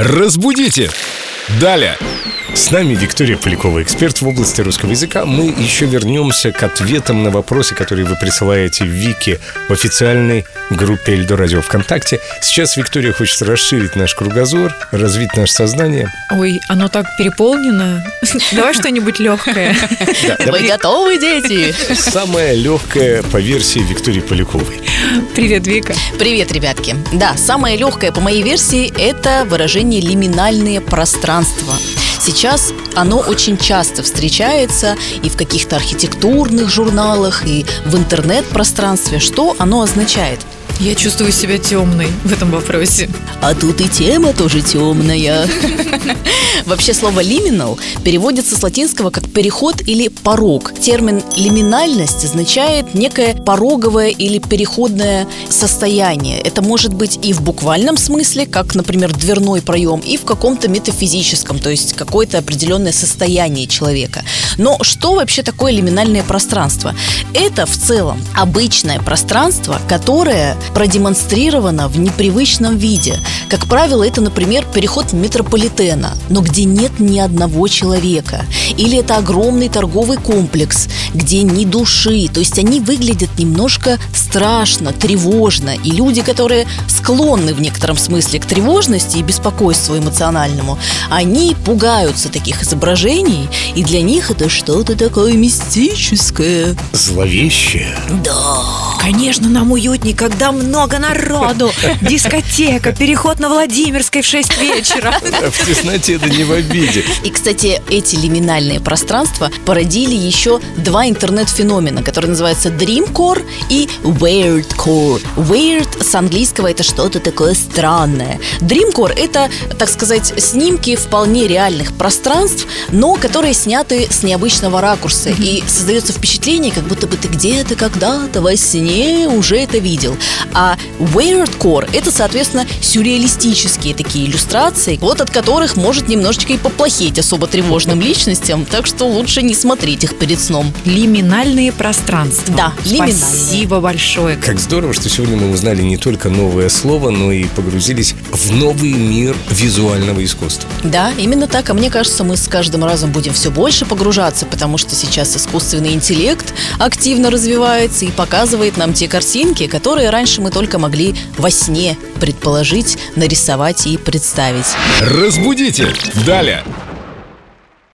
Разбудите! Далее! С нами Виктория Полякова, эксперт в области русского языка. Мы еще вернемся к ответам на вопросы, которые вы присылаете в Вики в официальной группе Эльдо Радио ВКонтакте. Сейчас Виктория хочет расширить наш кругозор, развить наше сознание. Ой, оно так переполнено. Давай что-нибудь легкое. Вы готовы, дети? самое легкое по версии Виктории Поляковой. Привет, Вика. Привет, ребятки. Да, самое легкое по моей версии это выражение лиминальные пространства. Сейчас оно очень часто встречается и в каких-то архитектурных журналах, и в интернет-пространстве. Что оно означает? Я чувствую себя темной в этом вопросе. А тут и тема тоже темная. Вообще слово «лиминал» переводится с латинского как «переход» или «порог». Термин «лиминальность» означает некое пороговое или переходное состояние. Это может быть и в буквальном смысле, как, например, дверной проем, и в каком-то метафизическом, то есть какое-то определенное состояние человека. Но что вообще такое лиминальное пространство? Это в целом обычное пространство, которое продемонстрировано в непривычном виде. Как правило, это, например, переход метрополитена, но где нет ни одного человека. Или это огромный торговый комплекс, где ни души. То есть они выглядят немножко страшно, тревожно. И люди, которые склонны в некотором смысле к тревожности и беспокойству эмоциональному, они пугаются таких изображений, и для них это что-то такое мистическое. Зловещее. Да. Конечно, нам уютней, когда много народу. Дискотека, переход на Владимирской в 6 вечера. В тесноте да не в обиде. И, кстати, эти лиминальные пространства породили еще два интернет-феномена, которые называются Dreamcore и Weirdcore. Weird с английского это что-то такое странное. Dreamcore это, так сказать, снимки вполне реальных пространств, но которые сняты с необычного ракурса. И создается впечатление, как будто бы ты где-то когда-то во сне уже это видел. А Weirdcore это, соответственно, сюрреалистические такие иллюстрации, вот от которых может немножечко и поплохеть особо тревожным личностям, так что лучше не смотреть их перед сном. Лиминальные пространства. Да, лиминальные. Спасибо большое. Как здорово, что сегодня мы узнали не только новое слово, но и погрузились в новый мир визуального искусства. Да, именно так. А мне кажется, мы с каждым разом будем все больше погружаться, потому что сейчас искусственный интеллект активно развивается и показывает нам те картинки, которые раньше мы только могли во сне предположить, нарисовать и представить. Разбудите! Далее!